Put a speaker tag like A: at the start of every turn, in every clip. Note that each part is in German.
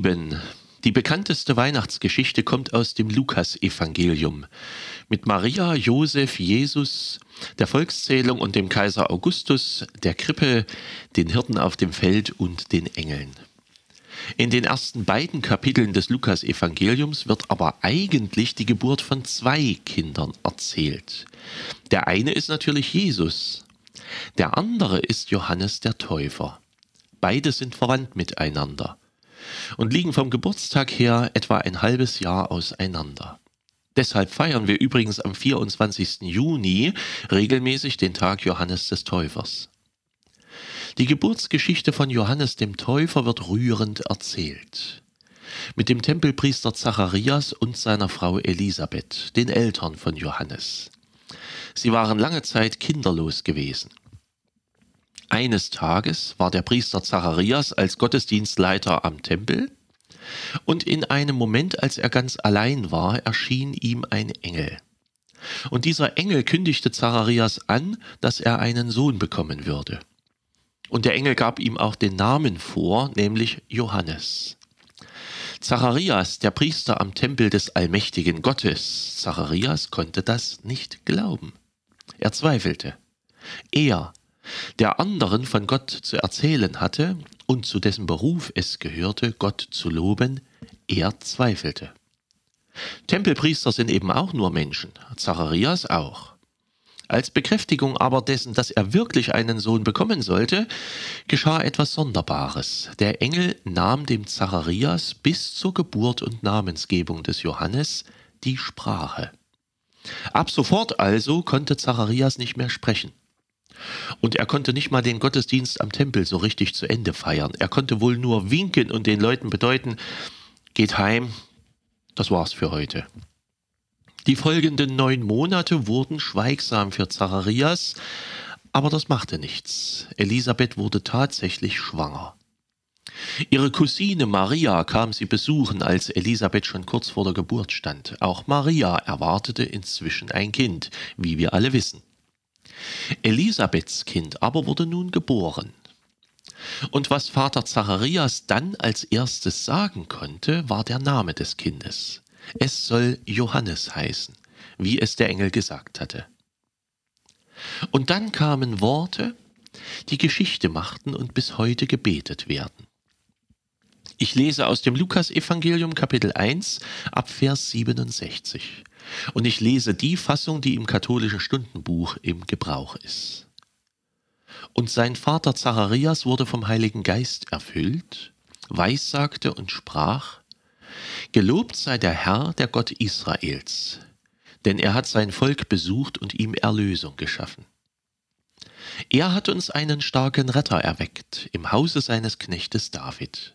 A: Ihr Lieben, die bekannteste Weihnachtsgeschichte kommt aus dem Lukasevangelium mit Maria, Josef, Jesus, der Volkszählung und dem Kaiser Augustus, der Krippe, den Hirten auf dem Feld und den Engeln. In den ersten beiden Kapiteln des Lukasevangeliums wird aber eigentlich die Geburt von zwei Kindern erzählt. Der eine ist natürlich Jesus, der andere ist Johannes der Täufer. Beide sind verwandt miteinander und liegen vom Geburtstag her etwa ein halbes Jahr auseinander. Deshalb feiern wir übrigens am 24. Juni regelmäßig den Tag Johannes des Täufers. Die Geburtsgeschichte von Johannes dem Täufer wird rührend erzählt. Mit dem Tempelpriester Zacharias und seiner Frau Elisabeth, den Eltern von Johannes. Sie waren lange Zeit kinderlos gewesen. Eines Tages war der Priester Zacharias als Gottesdienstleiter am Tempel und in einem Moment, als er ganz allein war, erschien ihm ein Engel. Und dieser Engel kündigte Zacharias an, dass er einen Sohn bekommen würde. Und der Engel gab ihm auch den Namen vor, nämlich Johannes. Zacharias, der Priester am Tempel des allmächtigen Gottes, Zacharias konnte das nicht glauben. Er zweifelte. Er, der anderen von Gott zu erzählen hatte und zu dessen Beruf es gehörte, Gott zu loben, er zweifelte. Tempelpriester sind eben auch nur Menschen, Zacharias auch. Als Bekräftigung aber dessen, dass er wirklich einen Sohn bekommen sollte, geschah etwas Sonderbares. Der Engel nahm dem Zacharias bis zur Geburt und Namensgebung des Johannes die Sprache. Ab sofort also konnte Zacharias nicht mehr sprechen. Und er konnte nicht mal den Gottesdienst am Tempel so richtig zu Ende feiern. Er konnte wohl nur winken und den Leuten bedeuten, geht heim, das war's für heute. Die folgenden neun Monate wurden schweigsam für Zacharias, aber das machte nichts. Elisabeth wurde tatsächlich schwanger. Ihre Cousine Maria kam sie besuchen, als Elisabeth schon kurz vor der Geburt stand. Auch Maria erwartete inzwischen ein Kind, wie wir alle wissen. Elisabeths Kind aber wurde nun geboren. Und was Vater Zacharias dann als erstes sagen konnte, war der Name des Kindes. Es soll Johannes heißen, wie es der Engel gesagt hatte. Und dann kamen Worte, die Geschichte machten und bis heute gebetet werden. Ich lese aus dem Lukasevangelium Kapitel 1 ab Vers 67. Und ich lese die Fassung, die im katholischen Stundenbuch im Gebrauch ist. Und sein Vater Zacharias wurde vom Heiligen Geist erfüllt, weissagte und sprach, Gelobt sei der Herr, der Gott Israels, denn er hat sein Volk besucht und ihm Erlösung geschaffen. Er hat uns einen starken Retter erweckt im Hause seines Knechtes David.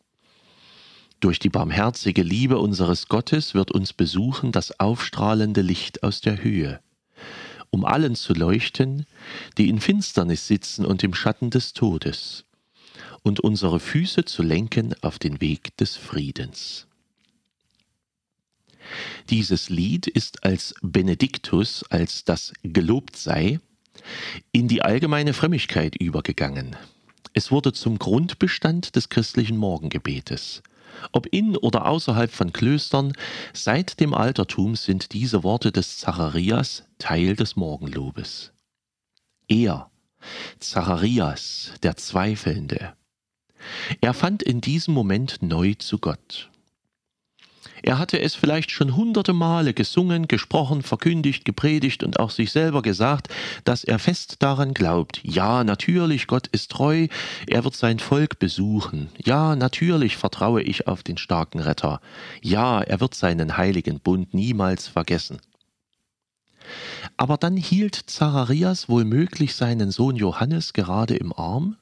A: Durch die barmherzige Liebe unseres Gottes wird uns besuchen das aufstrahlende Licht aus der Höhe, um allen zu leuchten, die in Finsternis sitzen und im Schatten des Todes, und unsere Füße zu lenken auf den Weg des Friedens. Dieses Lied ist als Benediktus, als das gelobt sei, in die allgemeine Frömmigkeit übergegangen. Es wurde zum Grundbestand des christlichen Morgengebetes. Ob in oder außerhalb von Klöstern, seit dem Altertum sind diese Worte des Zacharias Teil des Morgenlobes. Er, Zacharias, der Zweifelnde, er fand in diesem Moment neu zu Gott. Er hatte es vielleicht schon hunderte Male gesungen, gesprochen, verkündigt, gepredigt und auch sich selber gesagt, dass er fest daran glaubt. Ja, natürlich, Gott ist treu, er wird sein Volk besuchen. Ja, natürlich vertraue ich auf den starken Retter. Ja, er wird seinen heiligen Bund niemals vergessen. Aber dann hielt Zacharias wohlmöglich seinen Sohn Johannes gerade im Arm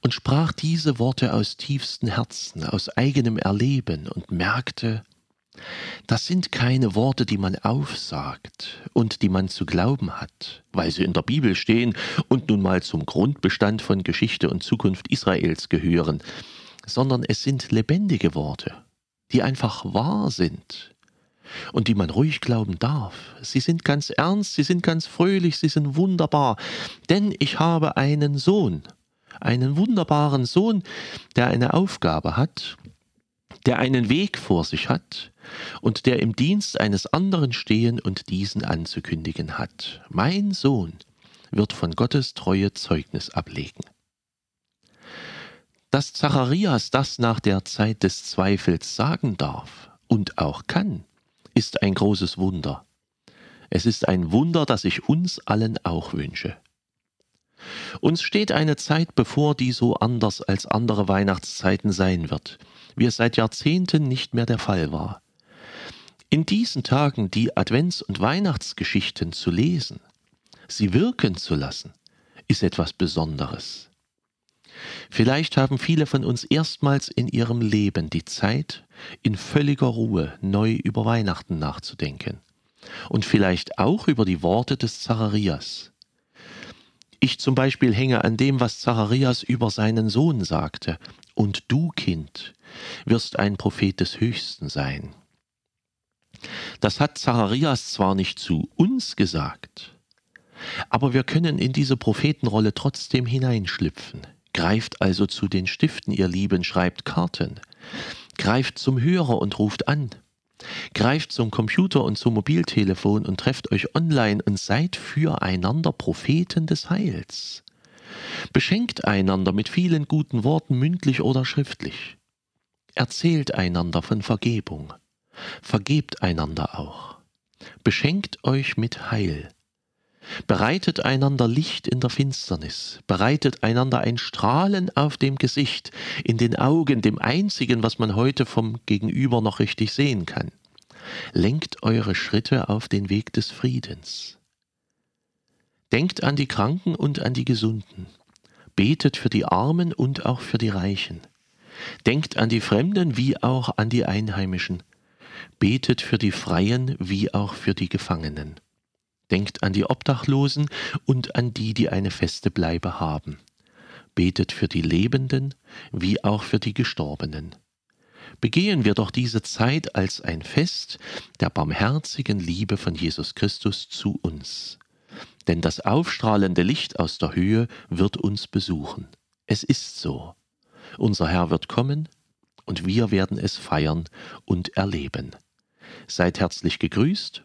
A: und sprach diese Worte aus tiefstem Herzen, aus eigenem Erleben und merkte, das sind keine Worte, die man aufsagt und die man zu glauben hat, weil sie in der Bibel stehen und nun mal zum Grundbestand von Geschichte und Zukunft Israels gehören, sondern es sind lebendige Worte, die einfach wahr sind und die man ruhig glauben darf. Sie sind ganz ernst, sie sind ganz fröhlich, sie sind wunderbar, denn ich habe einen Sohn, einen wunderbaren Sohn, der eine Aufgabe hat, der einen Weg vor sich hat und der im Dienst eines anderen stehen und diesen anzukündigen hat. Mein Sohn wird von Gottes Treue Zeugnis ablegen. Dass Zacharias das nach der Zeit des Zweifels sagen darf und auch kann, ist ein großes Wunder. Es ist ein Wunder, das ich uns allen auch wünsche. Uns steht eine Zeit bevor, die so anders als andere Weihnachtszeiten sein wird, wie es seit Jahrzehnten nicht mehr der Fall war. In diesen Tagen die Advents- und Weihnachtsgeschichten zu lesen, sie wirken zu lassen, ist etwas Besonderes. Vielleicht haben viele von uns erstmals in ihrem Leben die Zeit, in völliger Ruhe neu über Weihnachten nachzudenken. Und vielleicht auch über die Worte des Zacharias. Ich zum Beispiel hänge an dem, was Zacharias über seinen Sohn sagte. Und du, Kind, wirst ein Prophet des Höchsten sein. Das hat Zacharias zwar nicht zu uns gesagt, aber wir können in diese Prophetenrolle trotzdem hineinschlüpfen. Greift also zu den Stiften, ihr Lieben, schreibt Karten. Greift zum Hörer und ruft an. Greift zum Computer und zum Mobiltelefon und trefft euch online und seid füreinander Propheten des Heils. Beschenkt einander mit vielen guten Worten mündlich oder schriftlich. Erzählt einander von Vergebung. Vergebt einander auch. Beschenkt euch mit Heil. Bereitet einander Licht in der Finsternis, bereitet einander ein Strahlen auf dem Gesicht, in den Augen, dem einzigen, was man heute vom Gegenüber noch richtig sehen kann. Lenkt eure Schritte auf den Weg des Friedens. Denkt an die Kranken und an die Gesunden. Betet für die Armen und auch für die Reichen. Denkt an die Fremden wie auch an die Einheimischen. Betet für die Freien wie auch für die Gefangenen. Denkt an die Obdachlosen und an die, die eine feste Bleibe haben. Betet für die Lebenden wie auch für die Gestorbenen. Begehen wir doch diese Zeit als ein Fest der barmherzigen Liebe von Jesus Christus zu uns. Denn das aufstrahlende Licht aus der Höhe wird uns besuchen. Es ist so. Unser Herr wird kommen und wir werden es feiern und erleben. Seid herzlich gegrüßt